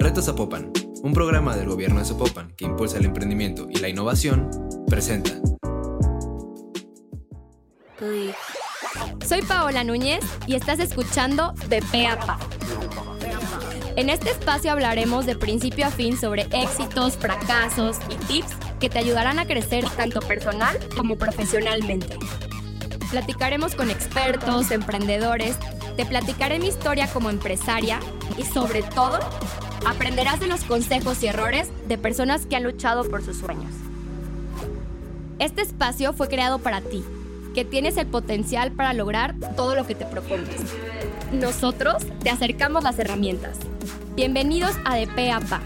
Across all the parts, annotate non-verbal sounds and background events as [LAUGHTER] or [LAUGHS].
Reto Zapopan, un programa del gobierno de Zapopan que impulsa el emprendimiento y la innovación, presenta. Soy Paola Núñez y estás escuchando De Peapa. En este espacio hablaremos de principio a fin sobre éxitos, fracasos y tips que te ayudarán a crecer tanto personal como profesionalmente. Platicaremos con expertos, emprendedores, te platicaré mi historia como empresaria y sobre todo aprenderás de los consejos y errores de personas que han luchado por sus sueños. Este espacio fue creado para ti, que tienes el potencial para lograr todo lo que te propongas. Nosotros te acercamos las herramientas. Bienvenidos a De P a Pa,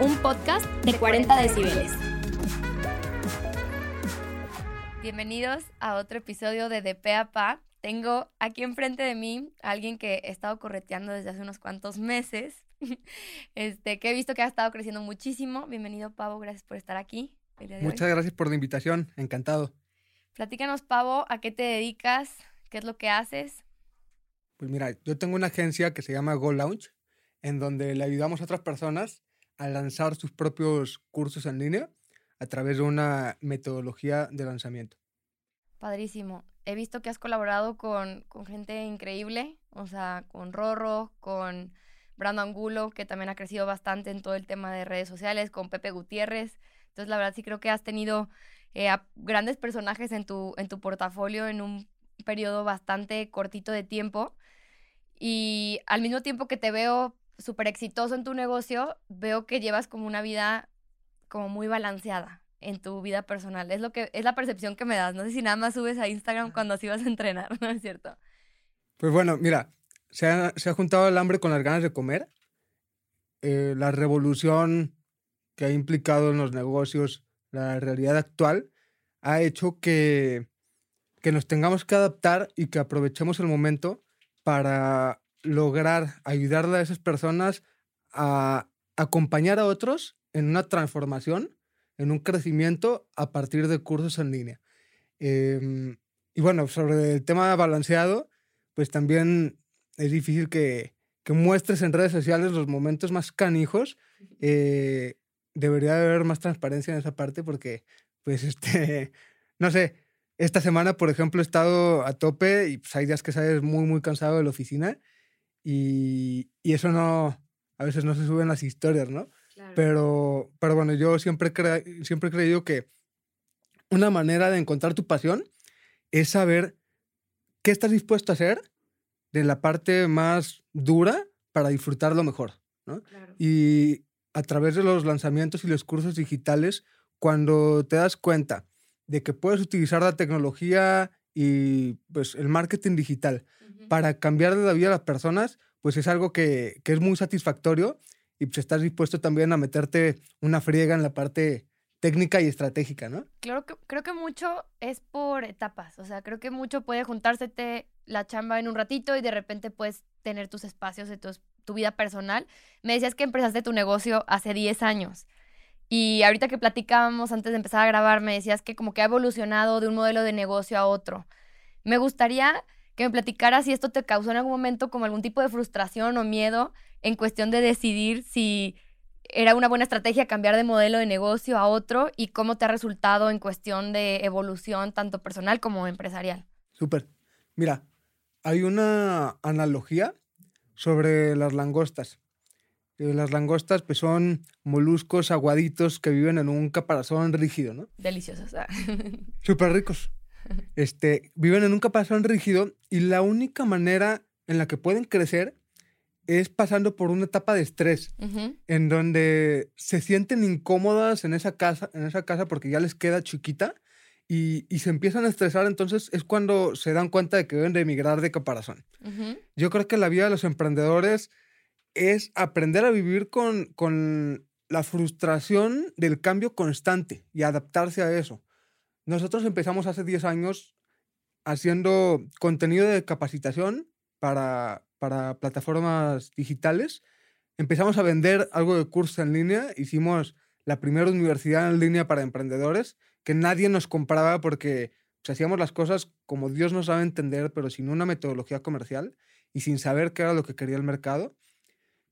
un podcast de 40 decibeles. Bienvenidos a otro episodio de De P a Pa. Tengo aquí enfrente de mí a alguien que he estado correteando desde hace unos cuantos meses, [LAUGHS] este, que he visto que ha estado creciendo muchísimo. Bienvenido, Pavo, gracias por estar aquí. Muchas gracias por la invitación, encantado. Platícanos, Pavo, ¿a qué te dedicas? ¿Qué es lo que haces? Pues mira, yo tengo una agencia que se llama Go Launch, en donde le ayudamos a otras personas a lanzar sus propios cursos en línea a través de una metodología de lanzamiento. Padrísimo. He visto que has colaborado con, con gente increíble, o sea, con Rorro, con Brando Angulo, que también ha crecido bastante en todo el tema de redes sociales, con Pepe Gutiérrez. Entonces, la verdad sí creo que has tenido eh, grandes personajes en tu, en tu portafolio en un periodo bastante cortito de tiempo. Y al mismo tiempo que te veo súper exitoso en tu negocio, veo que llevas como una vida como muy balanceada en tu vida personal. Es lo que es la percepción que me das. No sé si nada más subes a Instagram cuando así vas a entrenar, [LAUGHS] ¿no es cierto? Pues bueno, mira, se ha, se ha juntado el hambre con las ganas de comer. Eh, la revolución que ha implicado en los negocios la realidad actual ha hecho que, que nos tengamos que adaptar y que aprovechemos el momento para lograr ayudarle a esas personas a acompañar a otros en una transformación, en un crecimiento a partir de cursos en línea. Em, y bueno, sobre el tema balanceado, pues también es difícil que, que muestres en redes sociales los momentos más canijos. Eh, debería haber más transparencia en esa parte porque, pues, [LAUGHS] este, no sé, esta semana, por ejemplo, he estado a tope y pues, hay días que sales muy, muy cansado de la oficina y, y eso no, a veces no se suben las historias, ¿no? Pero, pero bueno, yo siempre, siempre he creído que una manera de encontrar tu pasión es saber qué estás dispuesto a hacer de la parte más dura para disfrutarlo mejor. ¿no? Y a través de los lanzamientos y los cursos digitales, cuando te das cuenta de que puedes utilizar la tecnología y pues, el marketing digital para cambiar de la vida a las personas, pues es algo que, que es muy satisfactorio y pues estás dispuesto también a meterte una friega en la parte técnica y estratégica, ¿no? Claro que, creo que mucho es por etapas, o sea, creo que mucho puede juntársete la chamba en un ratito y de repente puedes tener tus espacios de tu, vida personal. Me decías que empezaste tu negocio hace 10 años. Y ahorita que platicábamos antes de empezar a grabar, me decías que como que ha evolucionado de un modelo de negocio a otro. Me gustaría que me platicaras si esto te causó en algún momento como algún tipo de frustración o miedo en cuestión de decidir si era una buena estrategia cambiar de modelo de negocio a otro y cómo te ha resultado en cuestión de evolución tanto personal como empresarial. Súper. Mira, hay una analogía sobre las langostas. Eh, las langostas pues, son moluscos aguaditos que viven en un caparazón rígido, ¿no? Deliciosos. Ah. [LAUGHS] Súper ricos. Este, viven en un caparazón rígido y la única manera en la que pueden crecer es pasando por una etapa de estrés, en donde se sienten incómodas en esa casa, en esa casa porque ya les queda chiquita y, se empiezan a estresar, entonces es cuando se dan cuenta de que deben de emigrar de caparazón. Yo creo que la vida de los emprendedores es aprender a vivir con, con la frustración del cambio constante y adaptarse a eso. Nosotros empezamos hace 10 años haciendo contenido de capacitación para, para plataformas digitales. Empezamos a vender algo de cursos en línea, hicimos la primera universidad en línea para emprendedores, que nadie nos compraba porque pues, hacíamos las cosas como Dios nos sabe entender, pero sin una metodología comercial y sin saber qué era lo que quería el mercado.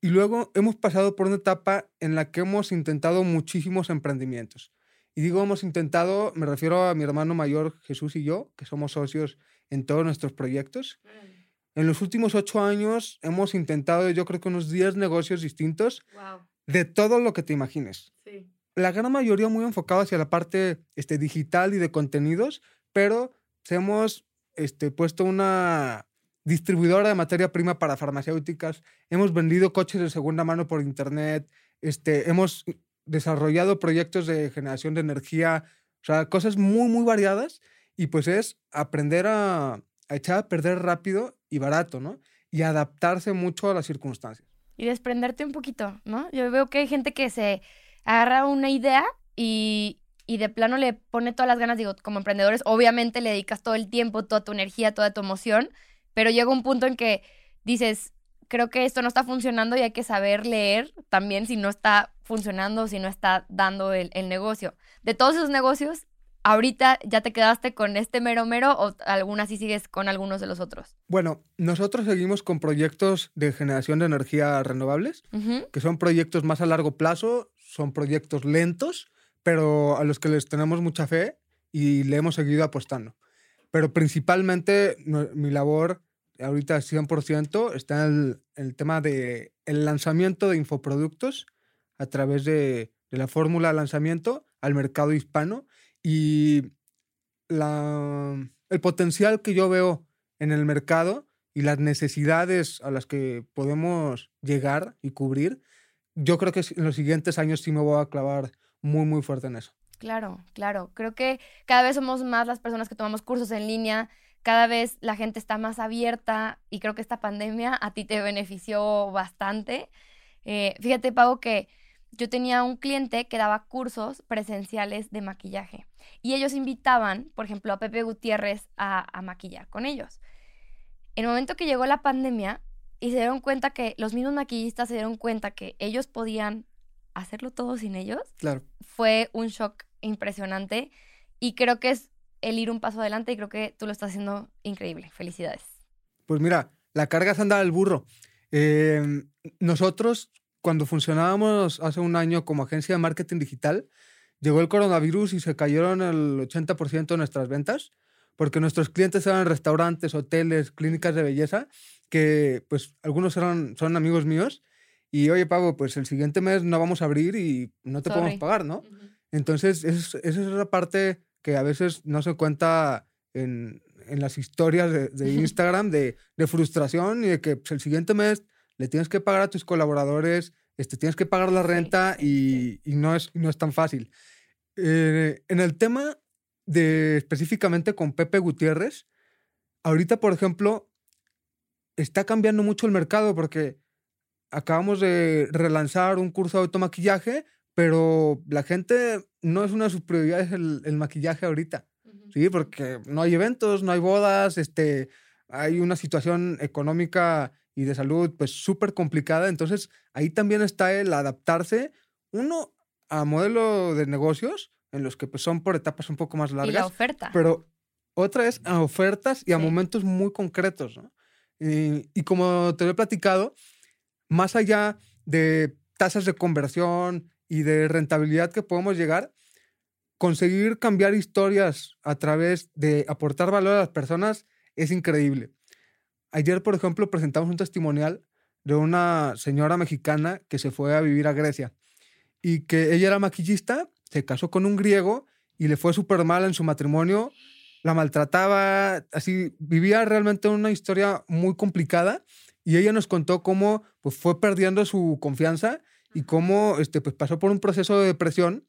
Y luego hemos pasado por una etapa en la que hemos intentado muchísimos emprendimientos. Y digo hemos intentado, me refiero a mi hermano mayor Jesús y yo, que somos socios en todos nuestros proyectos. En los últimos ocho años hemos intentado, yo creo que unos 10 negocios distintos de todo lo que te imagines. La gran mayoría muy enfocado hacia la parte este, digital y de contenidos, pero hemos este, puesto una distribuidora de materia prima para farmacéuticas, hemos vendido coches de segunda mano por internet, este, hemos desarrollado proyectos de generación de energía, o sea, cosas muy, muy variadas y pues es aprender a, a echar a perder rápido y barato, ¿no? Y adaptarse mucho a las circunstancias. Y desprenderte un poquito, ¿no? Yo veo que hay gente que se agarra una idea y, y de plano le pone todas las ganas, digo, como emprendedores, obviamente le dedicas todo el tiempo, toda tu energía, toda tu emoción, pero llega un punto en que dices, creo que esto no está funcionando y hay que saber leer también si no está funcionando, si no está dando el, el negocio. De todos esos negocios, ahorita ya te quedaste con este mero mero o alguna sí sigues con algunos de los otros? Bueno, nosotros seguimos con proyectos de generación de energía renovables, que son proyectos más a largo plazo, son proyectos lentos, pero a los que les tenemos mucha fe y le hemos seguido apostando. Pero principalmente mi labor ahorita 100% está en el, tema de el lanzamiento de infoproductos a través de, la fórmula de lanzamiento al mercado hispano y el potencial que yo veo en el mercado y las necesidades a las que podemos llegar y cubrir, yo creo que en los siguientes años sí me voy a clavar muy, muy fuerte en eso. Claro, claro. Creo que cada vez somos más las personas que tomamos cursos en línea, cada vez la gente está más abierta y creo que esta pandemia a ti te benefició bastante. Eh, fíjate, Pau, que yo tenía un cliente que daba cursos presenciales de maquillaje y ellos invitaban, por ejemplo, a Pepe Gutiérrez a, maquillar con ellos. En el momento que llegó la pandemia y se dieron cuenta que los mismos maquillistas se dieron cuenta que ellos podían hacerlo todo sin ellos, claro. fue un shock impresionante y creo que es el ir un paso adelante y creo que tú lo estás haciendo increíble. Felicidades. Pues mira, la carga se anda al burro. Eh, nosotros cuando funcionábamos hace un año como agencia de marketing digital, llegó el coronavirus y se cayeron el 80% de nuestras ventas, porque nuestros clientes eran restaurantes, hoteles, clínicas de belleza, que pues algunos eran, son amigos míos, y oye, Pablo, pues el siguiente mes no vamos a abrir y no te podemos pagar, ¿no? Entonces, esa es la parte que a veces no se cuenta en, en las historias de, de [LAUGHS] Instagram de, de, frustración y de que pues, el siguiente mes le tienes que pagar a tus colaboradores, este, tienes que pagar la renta y, y, no, es, no es tan fácil. Eh, en el tema de específicamente con Pepe Gutiérrez, ahorita, por ejemplo, está cambiando mucho el mercado porque acabamos de relanzar un curso de automaquillaje, pero la gente no es una de sus prioridades el, el maquillaje ahorita. Sí, porque no hay eventos, no hay bodas, este, hay una situación económica y de salud pues súper complicada. Entonces ahí también está el adaptarse, uno, a modelo de negocios en los que pues, son por etapas un poco más largas. Y la oferta. Pero otra es a ofertas y a momentos muy concretos. ¿no? Y, como te lo he platicado, más allá de tasas de conversión y de rentabilidad que podemos llegar, conseguir cambiar historias a través de aportar valor a las personas es increíble. Ayer, por ejemplo, presentamos un testimonial de una señora mexicana que se fue a vivir a Grecia y que ella era maquillista, se casó con un griego y le fue súper mal en su matrimonio, la maltrataba, así, vivía realmente una historia muy complicada y ella nos contó cómo pues, fue perdiendo su confianza y cómo este, pues, pasó por un proceso de depresión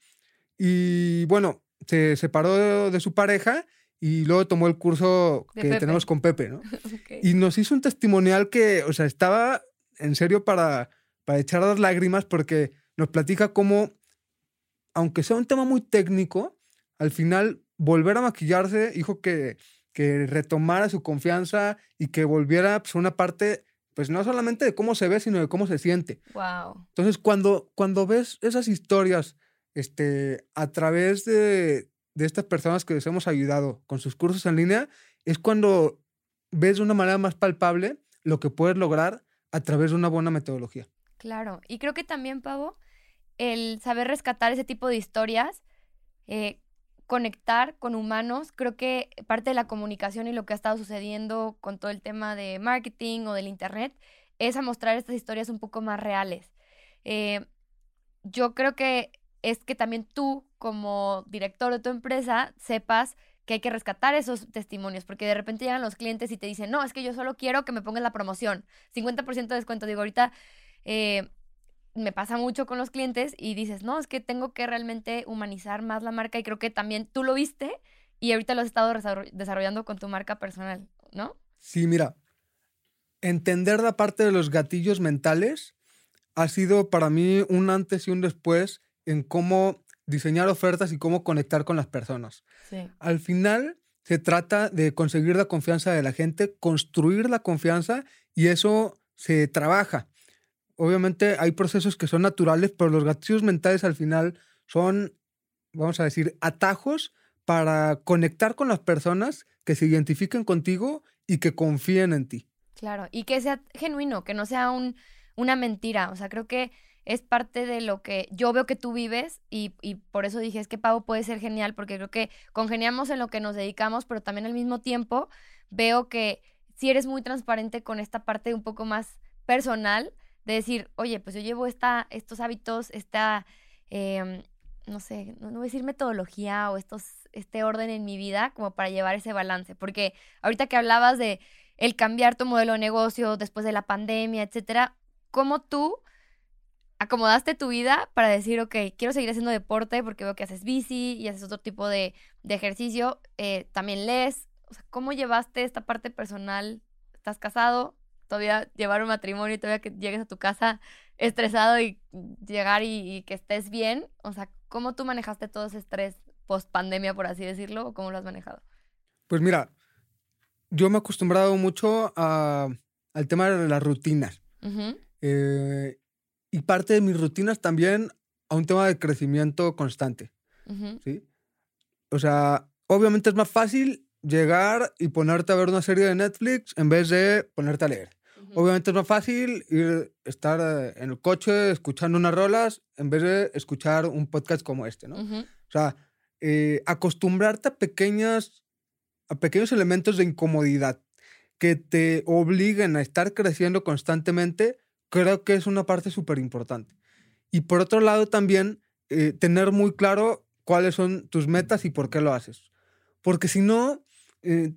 y bueno, se separó de, de su pareja y luego tomó el curso que tenemos con Pepe, ¿no? [LAUGHS] Y nos hizo un testimonial que, o sea, estaba en serio para, para echar las lágrimas porque nos platica cómo, aunque sea un tema muy técnico, al final volver a maquillarse dijo que, que retomara su confianza y que volviera pues, una parte, pues no solamente de cómo se ve, sino de cómo se siente. Wow. Entonces, cuando, cuando ves esas historias este, a través de, de estas personas que les hemos ayudado con sus cursos en línea es cuando ves de una manera más palpable lo que puedes lograr a través de una buena metodología. Claro, y creo que también, Pavo, el saber rescatar ese tipo de historias, eh, conectar con humanos, creo que parte de la comunicación y lo que ha estado sucediendo con todo el tema de marketing o del Internet es a mostrar estas historias un poco más reales. Eh, yo creo que es que también tú, como director de tu empresa, sepas que hay que rescatar esos testimonios, porque de repente llegan los clientes y te dicen, no, es que yo solo quiero que me pongas la promoción, 50% de descuento. Digo, ahorita eh, me pasa mucho con los clientes y dices, no, es que tengo que realmente humanizar más la marca y creo que también tú lo viste y ahorita lo has estado desarrollando con tu marca personal, ¿no? Sí, mira, entender la parte de los gatillos mentales ha sido para mí un antes y un después en cómo diseñar ofertas y cómo conectar con las personas. Al final se trata de conseguir la confianza de la gente, construir la confianza y eso se trabaja. Obviamente hay procesos que son naturales, pero los gatillos mentales al final son, vamos a decir, atajos para conectar con las personas que se identifiquen contigo y que confíen en ti. Claro, y que sea genuino, que no sea un, una mentira. O sea, creo que es parte de lo que yo veo que tú vives y, por eso dije, es que Pau puede ser genial porque creo que congeniamos en lo que nos dedicamos, pero también al mismo tiempo veo que si eres muy transparente con esta parte un poco más personal, de decir, oye, pues yo llevo esta, estos hábitos, esta, em, no sé, no, voy a decir metodología o estos, este orden en mi vida como para llevar ese balance, porque ahorita que hablabas de el cambiar tu modelo de negocio después de la pandemia, etcétera, ¿cómo tú acomodaste tu vida para decir, ok, quiero seguir haciendo deporte porque veo que haces bici y haces otro tipo de, ejercicio, eh, también lees. O sea, ¿cómo llevaste esta parte personal? ¿Estás casado? ¿Todavía llevar un matrimonio y todavía que llegues a tu casa estresado y llegar y, que estés bien? O sea, ¿cómo tú manejaste todo ese estrés post pandemia, por así decirlo, o cómo lo has manejado? Pues mira, yo me he acostumbrado mucho al tema de las rutinas. Y parte de mis rutinas también a un tema de crecimiento constante. ¿sí? O sea, obviamente es más fácil llegar y ponerte a ver una serie de Netflix en vez de ponerte a leer. Obviamente es más fácil ir, estar eh, en el coche escuchando unas rolas en vez de escuchar un podcast como este, ¿no? O sea, eh, acostumbrarte a, pequeñas, a pequeños elementos de incomodidad que te obliguen a estar creciendo constantemente creo que es una parte súper importante. Y por otro lado también eh, tener muy claro cuáles son tus metas y por qué lo haces. Porque si no, eh,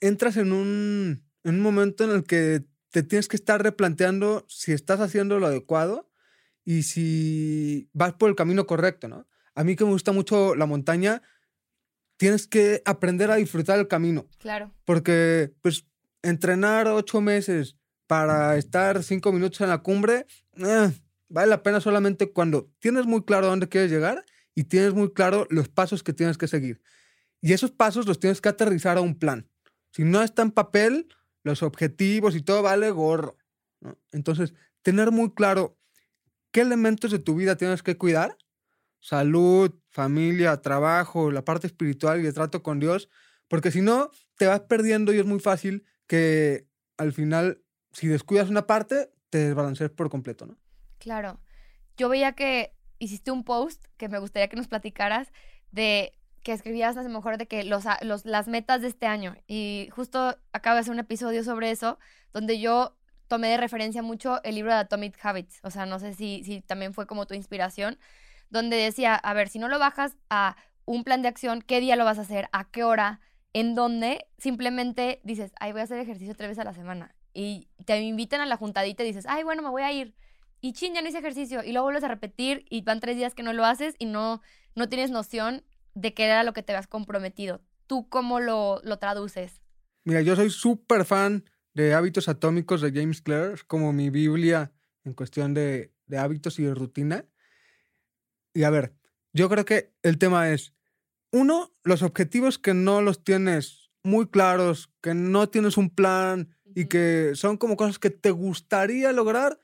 entras en un, en un momento en el que te tienes que estar replanteando si estás haciendo lo adecuado y si vas por el camino correcto, ¿no? A mí que me gusta mucho la montaña, tienes que aprender a disfrutar el camino. Claro. Porque, pues, entrenar ocho meses para estar cinco minutos en la cumbre, eh, vale la pena solamente cuando tienes muy claro dónde quieres llegar y tienes muy claro los pasos que tienes que seguir. Y esos pasos los tienes que aterrizar a un plan. Si no está en papel, los objetivos y todo vale gorro. Entonces, tener muy claro qué elementos de tu vida tienes que cuidar, salud, familia, trabajo, la parte espiritual y el trato con Dios, porque si no, te vas perdiendo y es muy fácil que al final si descuidas una parte, te desbalanceas por completo, ¿no? Claro. Yo veía que hiciste un post que me gustaría que nos platicaras de que escribías a lo mejor de que los, los, las metas de este año. Y justo acabo de hacer un episodio sobre eso, donde yo tomé de referencia mucho el libro de Atomic Habits. O sea, no sé si, si también fue como tu inspiración, donde decía, a ver, si no lo bajas a un plan de acción, ¿qué día lo vas a hacer? ¿A qué hora? En donde simplemente dices, ay, voy a hacer ejercicio tres veces a la semana y te invitan a la juntadita y dices, ay, bueno, me voy a ir. Y chin, ya no hice ejercicio. Y luego vuelves a repetir y van tres días que no lo haces y no, no tienes noción de qué era lo que te habías comprometido. ¿Tú cómo lo, lo traduces? Mira, yo soy súper fan de Hábitos Atómicos de James Clear, como mi Biblia en cuestión de, de hábitos y de rutina. Y a ver, yo creo que el tema es, uno, los objetivos que no los tienes muy claros, que no tienes un plan, y que son como cosas que te gustaría lograr,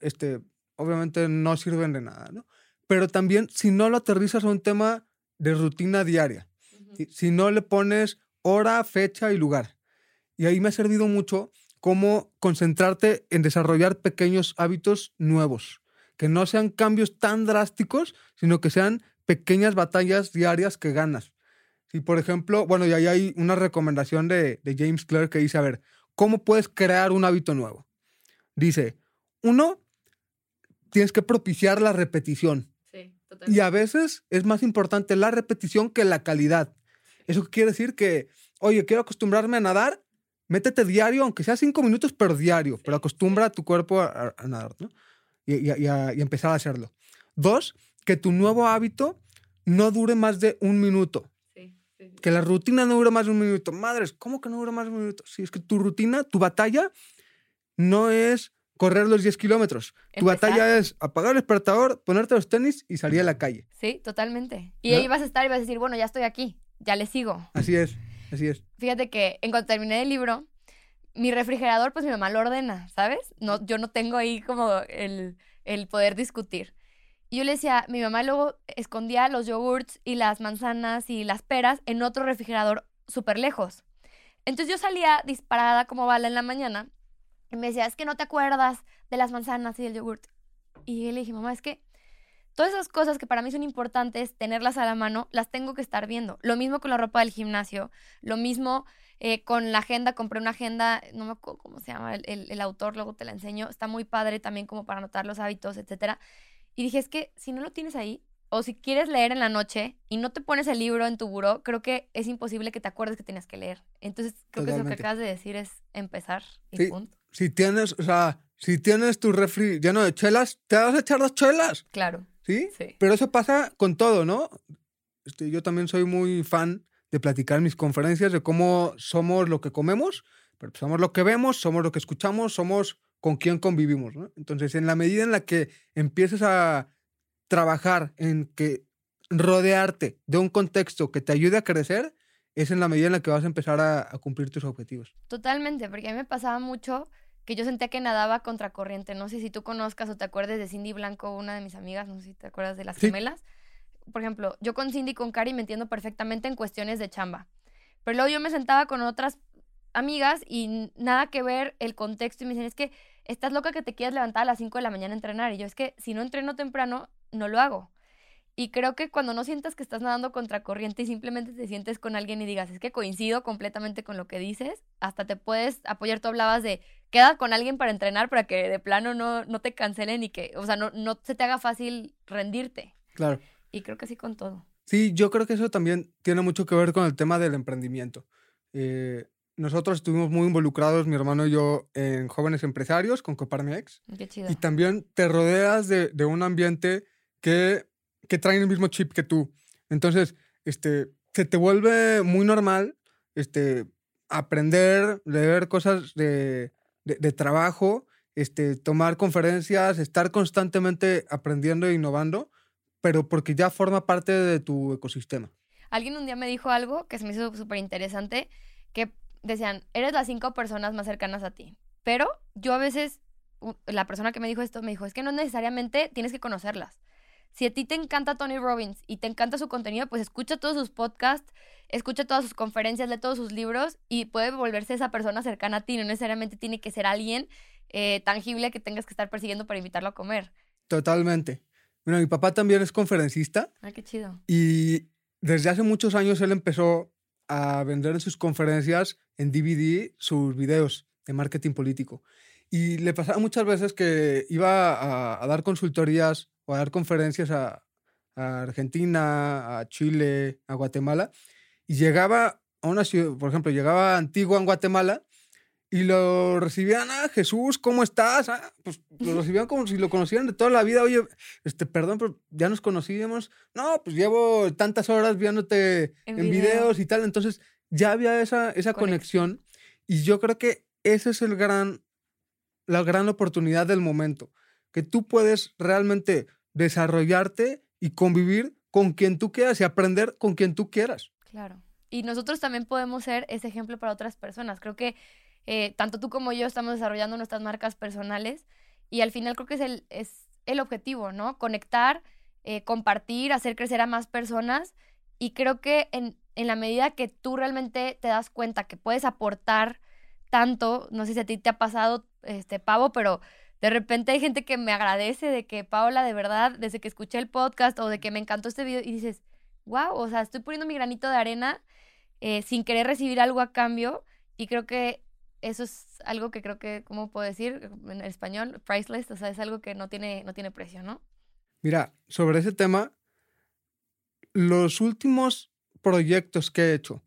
este, obviamente no sirven de nada, ¿no? Pero también si no lo aterrizas a un tema de rutina diaria, si no le pones hora, fecha y lugar. Y ahí me ha servido mucho cómo concentrarte en desarrollar pequeños hábitos nuevos, que no sean cambios tan drásticos, sino que sean pequeñas batallas diarias que ganas. Si, por ejemplo, bueno, y ahí hay una recomendación de, de James Clerk que dice, a ver, ¿cómo puedes crear un hábito nuevo? Dice, uno, tienes que propiciar la repetición. Y a veces es más importante la repetición que la calidad. Eso quiere decir que, oye, quiero acostumbrarme a nadar, métete diario, aunque sea cinco minutos, pero diario, pero acostumbra a tu cuerpo a, a nadar, ¿no? Y, y, y, a, y, empezar a hacerlo. Dos, que tu nuevo hábito no dure más de un minuto. Sí, sí, Que la rutina no dure más de un minuto. Madres, ¿cómo que no dura más de un minuto? Si es que tu rutina, tu batalla, no es correr los 10 kilómetros. Tu Empezar. batalla es apagar el despertador, ponerte los tenis y salir a la calle. Sí, totalmente. Y ¿No? ahí vas a estar y vas a decir, bueno, ya estoy aquí, ya le sigo. Así es, así es. Fíjate que en cuanto terminé el libro, mi refrigerador, pues mi mamá lo ordena, ¿sabes? No, yo no tengo ahí como el, el poder discutir. Y yo le decía, mi mamá luego escondía los yogurts y las manzanas y las peras en otro refrigerador súper lejos. Entonces yo salía disparada como bala en la mañana y me decía, es que no te acuerdas de las manzanas y del yogurt. Y yo le dije, mamá, es que todas esas cosas que para mí son importantes, tenerlas a la mano, las tengo que estar viendo. Lo mismo con la ropa del gimnasio, lo mismo eh, con la agenda, compré una agenda, no me acuerdo cómo se llama el, el, el, autor, luego te la enseño, está muy padre también como para anotar los hábitos, etcétera. Y dije, es que si no lo tienes ahí, o si quieres leer en la noche y no te pones el libro en tu buró, creo que es imposible que te acuerdes que tienes que leer. Entonces, creo Totalmente. que eso que acabas de decir es empezar y Sí. punto. Si tienes, o sea, si tienes tu refri lleno de chelas, te vas a echar dos chelas, Claro, ¿sí? sí. Pero eso pasa con todo, ¿no? Este, yo también soy muy fan de platicar en mis conferencias de cómo somos lo que comemos, pero pues somos lo que vemos, somos lo que escuchamos, somos con quién convivimos, ¿no? Entonces, en la medida en la que empieces a trabajar en que rodearte de un contexto que te ayude a crecer, es en la medida en la que vas a empezar a, a cumplir tus objetivos. Totalmente, porque a mí me pasaba mucho que yo sentía que nadaba contracorriente. No sé si tú conozcas o te acuerdes de Cindy Blanco, una de mis amigas, no sé si te acuerdas de las Sí. gemelas. Por ejemplo, yo con Cindy y con Cari me entiendo perfectamente en cuestiones de chamba. Pero luego yo me sentaba con otras amigas y nada que ver el contexto y me dicen, es que estás loca que te quieras levantar a las 5 de la mañana a entrenar. Y yo, es que si no entreno temprano, no lo hago. Y creo que cuando no sientas que estás nadando contracorriente y simplemente te sientes con alguien y digas, es que coincido completamente con lo que dices, hasta te puedes apoyar. Tú hablabas de, queda con alguien para entrenar para que de plano no, no te cancelen y que, o sea, no, no se te haga fácil rendirte. Claro. Y creo que así con todo. Sí, yo creo que eso también tiene mucho que ver con el tema del emprendimiento. Eh, nosotros estuvimos muy involucrados, mi hermano y yo, en jóvenes empresarios con Coparmex. Qué chido. Y también te rodeas de, de un ambiente que, que trae el mismo chip que tú. Entonces, este, se te vuelve muy normal este, aprender, leer cosas de, de, trabajo, este, tomar conferencias, estar constantemente aprendiendo e innovando, pero porque ya forma parte de tu ecosistema. Alguien un día me dijo algo que se me hizo súper interesante, que decían, eres las cinco personas más cercanas a ti. Pero yo a veces, la persona que me dijo esto me dijo, es que no necesariamente tienes que conocerlas. Si a ti te encanta Tony Robbins y te encanta su contenido, pues escucha todos sus podcasts, escucha todas sus conferencias, lee todos sus libros y puede volverse esa persona cercana a ti. No necesariamente tiene que ser alguien eh, tangible que tengas que estar persiguiendo para invitarlo a comer. Totalmente. Bueno, mi papá también es conferencista Ay, qué chido. y desde hace muchos años él empezó a vender en sus conferencias en DVD sus videos de marketing político. Y le pasaba muchas veces que iba a, a dar consultorías o a dar conferencias a, a Argentina, a Chile, a Guatemala, y llegaba a una ciudad, por ejemplo, llegaba a Antigua en Guatemala y lo recibían, ah, Jesús, ¿cómo estás? Ah, pues lo [LAUGHS] recibían como si lo conocieran de toda la vida. Oye, este, perdón, pero ya nos conocíamos. No, pues llevo tantas horas viéndote En en, video. videos y tal. Entonces ya había esa, esa Conexión. conexión. Y yo creo que esa es el gran, la gran oportunidad del momento. Que tú puedes realmente desarrollarte y convivir con quien tú quieras y aprender con quien tú quieras. Claro. Y nosotros también podemos ser ese ejemplo para otras personas. Creo que eh, tanto tú como yo estamos desarrollando nuestras marcas personales y al final creo que es el, es el objetivo, ¿no? Conectar, eh, compartir, hacer crecer a más personas y creo que en, en la medida que tú realmente te das cuenta que puedes aportar tanto, no sé si a ti te ha pasado, este, Pavo, pero de repente hay gente que me agradece de que Paola, de verdad, desde que escuché el podcast o de que me encantó este video y dices, wow, o sea, estoy poniendo mi granito de arena eh, sin querer recibir algo a cambio y creo que eso es algo que creo que, ¿cómo puedo decir en español? Priceless, o sea, es algo que no tiene, no tiene precio, ¿no? Mira, sobre ese tema, los últimos proyectos que he hecho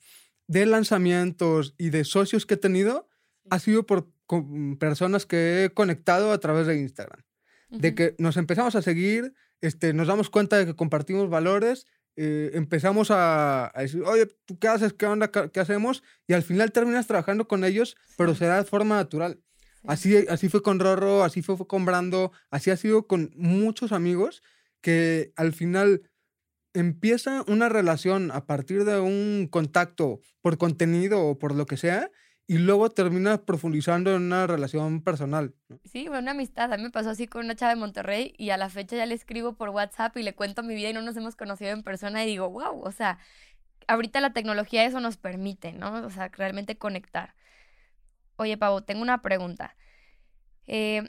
de lanzamientos y de socios que he tenido ha sido por personas que he conectado a través de Instagram. De que nos empezamos a seguir, este, nos damos cuenta de que compartimos valores, eh, empezamos a, decir, oye, ¿tú qué haces? ¿Qué onda? ¿Qué, hacemos? Y al final terminas trabajando con ellos, pero se da de forma natural. Así, así fue con Rorro, así fue, fue con Brando, así ha sido con muchos amigos que al final empieza una relación a partir de un contacto por contenido o por lo que sea y luego termina profundizando en una relación personal. Sí, una amistad. A mí me pasó así con una chava de Monterrey y a la fecha ya le escribo por WhatsApp y le cuento mi vida y no nos hemos conocido en persona y digo, wow, o sea, ahorita la tecnología eso nos permite, ¿no? O sea, realmente conectar. Oye, Pavo, tengo una pregunta. Eh,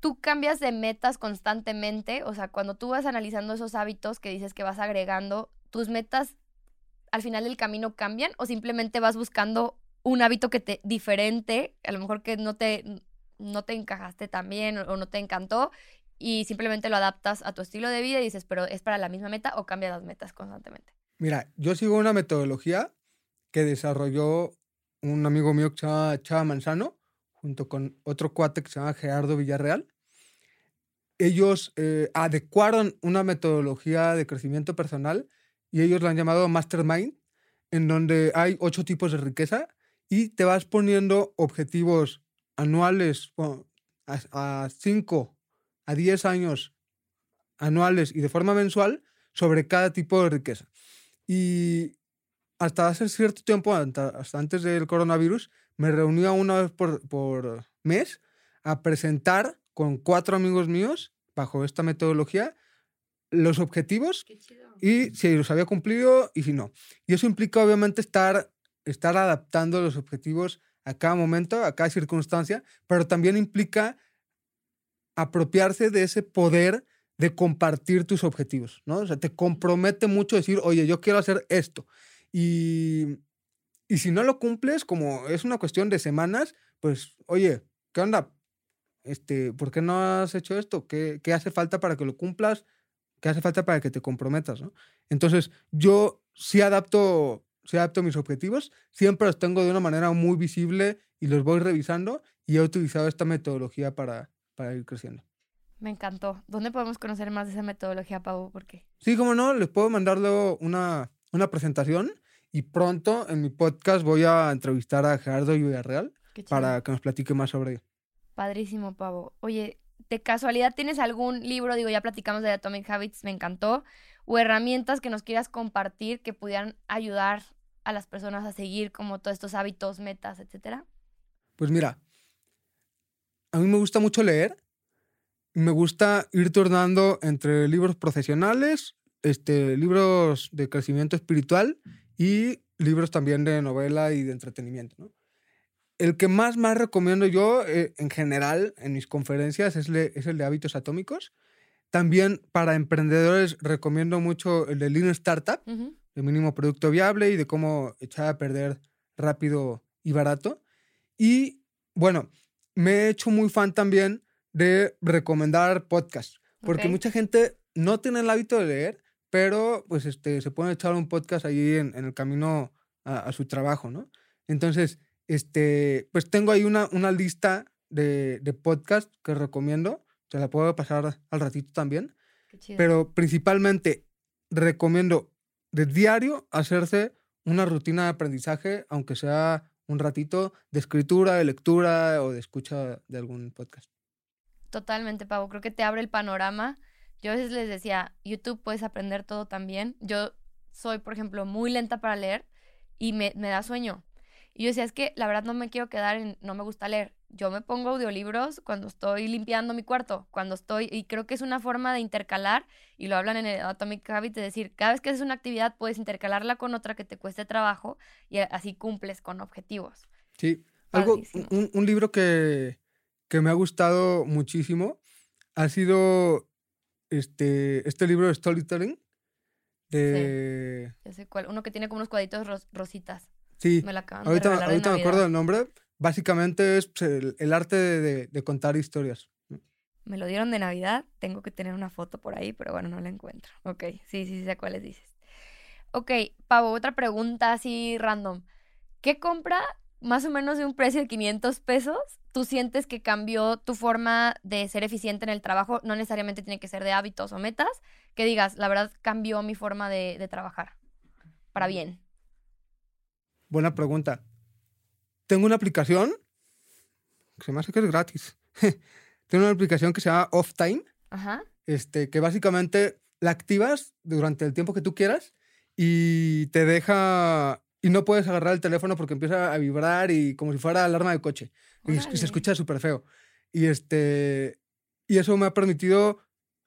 tú cambias de metas constantemente, o sea, cuando tú vas analizando esos hábitos que dices que vas agregando, tus metas al final del camino cambian o simplemente vas buscando un hábito que te diferente, a lo mejor que no te no te encajaste tan bien o no te encantó y simplemente lo adaptas a tu estilo de vida y dices, pero es para la misma meta o cambia las metas constantemente. Mira, yo sigo una metodología que desarrolló un amigo mío que se llama Chava Manzano, junto con otro cuate que se llama Gerardo Villarreal. Ellos eh, adecuaron una metodología de crecimiento personal y ellos la han llamado Mastermind, en donde hay ocho tipos de riqueza y te vas poniendo objetivos anuales a cinco, a diez años anuales y de forma mensual sobre cada tipo de riqueza. Y hasta hace cierto tiempo, hasta antes del coronavirus, me reunía una vez por, por mes a presentar con cuatro amigos míos, bajo esta metodología, los objetivos y si los había cumplido y si no. Y eso implica obviamente estar, estar adaptando los objetivos a cada momento, a cada circunstancia, pero también implica apropiarse de ese poder de compartir tus objetivos, ¿no? O sea, te compromete mucho decir, oye, yo quiero hacer esto. Y, y si no lo cumples, como es una cuestión de semanas, pues, oye, ¿qué onda? Este, ¿Por qué no has hecho esto? ¿Qué, ¿Qué, hace falta para que lo cumplas? ¿Qué hace falta para que te comprometas? Entonces, yo sí adapto, sí adapto mis objetivos, siempre los tengo de una manera muy visible y los voy revisando y he utilizado esta metodología para, para ir creciendo. Me encantó. ¿Dónde podemos conocer más de esa metodología, Pau? ¿Por qué? Sí, como no, les puedo mandar luego una, una presentación y pronto en mi podcast voy a entrevistar a Gerardo Villarreal para que nos platique más sobre ello. Padrísimo, Pavo. Oye, ¿de casualidad tienes algún libro? Digo, ya platicamos de Atomic Habits, me encantó. O herramientas que nos quieras compartir que pudieran ayudar a las personas a seguir como todos estos hábitos, metas, etcétera. Pues mira, a mí me gusta mucho leer. Me gusta ir tornando entre libros profesionales, este, libros de crecimiento espiritual y libros también de novela y de entretenimiento. ¿no? El que más, más recomiendo yo eh, en general en mis conferencias es, es, el de hábitos atómicos. También para emprendedores recomiendo mucho el de Lean Startup, el mínimo producto viable y de cómo echar a perder rápido y barato. Y bueno, me he hecho muy fan también de recomendar podcasts, porque mucha gente no tiene el hábito de leer pero pues este, se puede echar un podcast ahí en, el camino a, su trabajo, ¿no? Entonces, este, pues tengo ahí una, una lista de, de podcasts que recomiendo, se la puedo pasar al ratito también, pero principalmente recomiendo de diario hacerse una rutina de aprendizaje, aunque sea un ratito de escritura, de lectura o de escucha de algún podcast. Totalmente, Pavo. Creo que te abre el panorama yo a veces les decía, YouTube puedes aprender todo también. Yo soy, por ejemplo, muy lenta para leer y me, me da sueño. Y yo decía, es que la verdad no me quiero quedar en, no me gusta leer. Yo me pongo audiolibros cuando estoy limpiando mi cuarto, cuando estoy, y creo que es una forma de intercalar, y lo hablan en el Atomic Habit, de decir, cada vez que haces una actividad puedes intercalarla con otra que te cueste trabajo y así cumples con objetivos. Sí, Algo, un, un libro que, que me ha gustado muchísimo ha sido este, este libro de storytelling. De... Ya sé cuál. Uno que tiene como unos cuadritos ros- rositas. Sí, Me la ahorita, regalar de ahorita me acuerdo del nombre. Básicamente es pues, el, el arte de, de- de contar historias. Me lo dieron de Navidad. Tengo que tener una foto por ahí, pero bueno, no la encuentro. Ok, sí, sí, sé cuáles dices. Ok, Pavo, otra pregunta así random. ¿Qué compra más o menos de un precio de 500 pesos? ¿Tú sientes que cambió tu forma de ser eficiente en el trabajo? No necesariamente tiene que ser de hábitos o metas. Que digas, la verdad cambió mi forma de, de trabajar. Para bien. Buena pregunta. Tengo una aplicación que se me hace que es gratis. [LAUGHS] Tengo una aplicación que se llama Off Time. Ajá. este, que básicamente la activas durante el tiempo que tú quieras y te deja y no puedes agarrar el teléfono porque empieza a vibrar y como si fuera alarma de coche y, se escucha súper feo y este y eso me ha permitido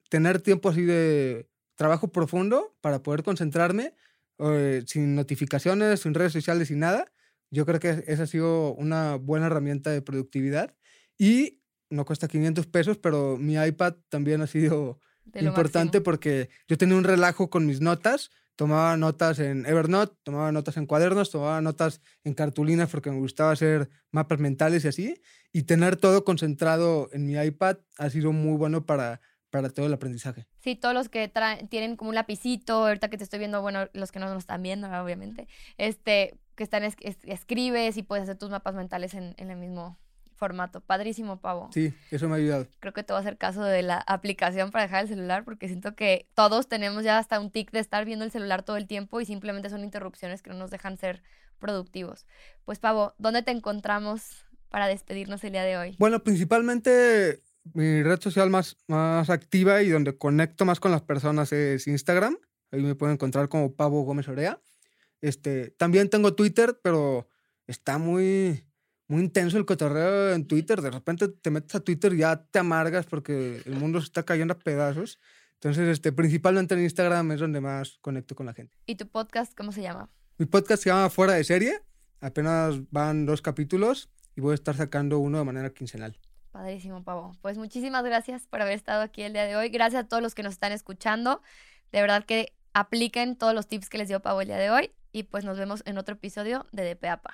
tener tiempo así de trabajo profundo para poder concentrarme eh, sin notificaciones sin redes sociales sin nada yo creo que esa ha sido una buena herramienta de productividad y no cuesta 500 pesos pero mi iPad también ha sido importante máximo. porque yo tenía un relajo con mis notas. Tomaba notas en Evernote, tomaba notas en cuadernos, tomaba notas en cartulinas porque me gustaba hacer mapas mentales y así. Y tener todo concentrado en mi iPad ha sido muy bueno para, para todo el aprendizaje. Sí, todos los que tienen como un lapicito, ahorita que te estoy viendo, bueno, los que no nos están viendo, obviamente, este, que están, es- es- escribes y puedes hacer tus mapas mentales en, en el mismo formato. Padrísimo, Pavo. Sí, eso me ha ayudado. Creo que te voy a hacer caso de la aplicación para dejar el celular porque siento que todos tenemos ya hasta un tic de estar viendo el celular todo el tiempo y simplemente son interrupciones que no nos dejan ser productivos. Pues, Pavo, ¿dónde te encontramos para despedirnos el día de hoy? Bueno, principalmente mi red social más, más activa y donde conecto más con las personas es Instagram. Ahí me pueden encontrar como Pavo Gómez Orea. Este, también tengo Twitter, pero está muy, muy intenso el cotorreo en Twitter. De repente te metes a Twitter y ya te amargas porque el mundo se está cayendo a pedazos. Entonces, este, principalmente en Instagram es donde más conecto con la gente. ¿Y tu podcast cómo se llama? Mi podcast se llama Fuera de Serie. Apenas van dos capítulos y voy a estar sacando uno de manera quincenal. Padrísimo, Pavo. Pues muchísimas gracias por haber estado aquí el día de hoy. Gracias a todos los que nos están escuchando. De verdad que apliquen todos los tips que les dio Pavo el día de hoy. Y pues nos vemos en otro episodio de DPAPA.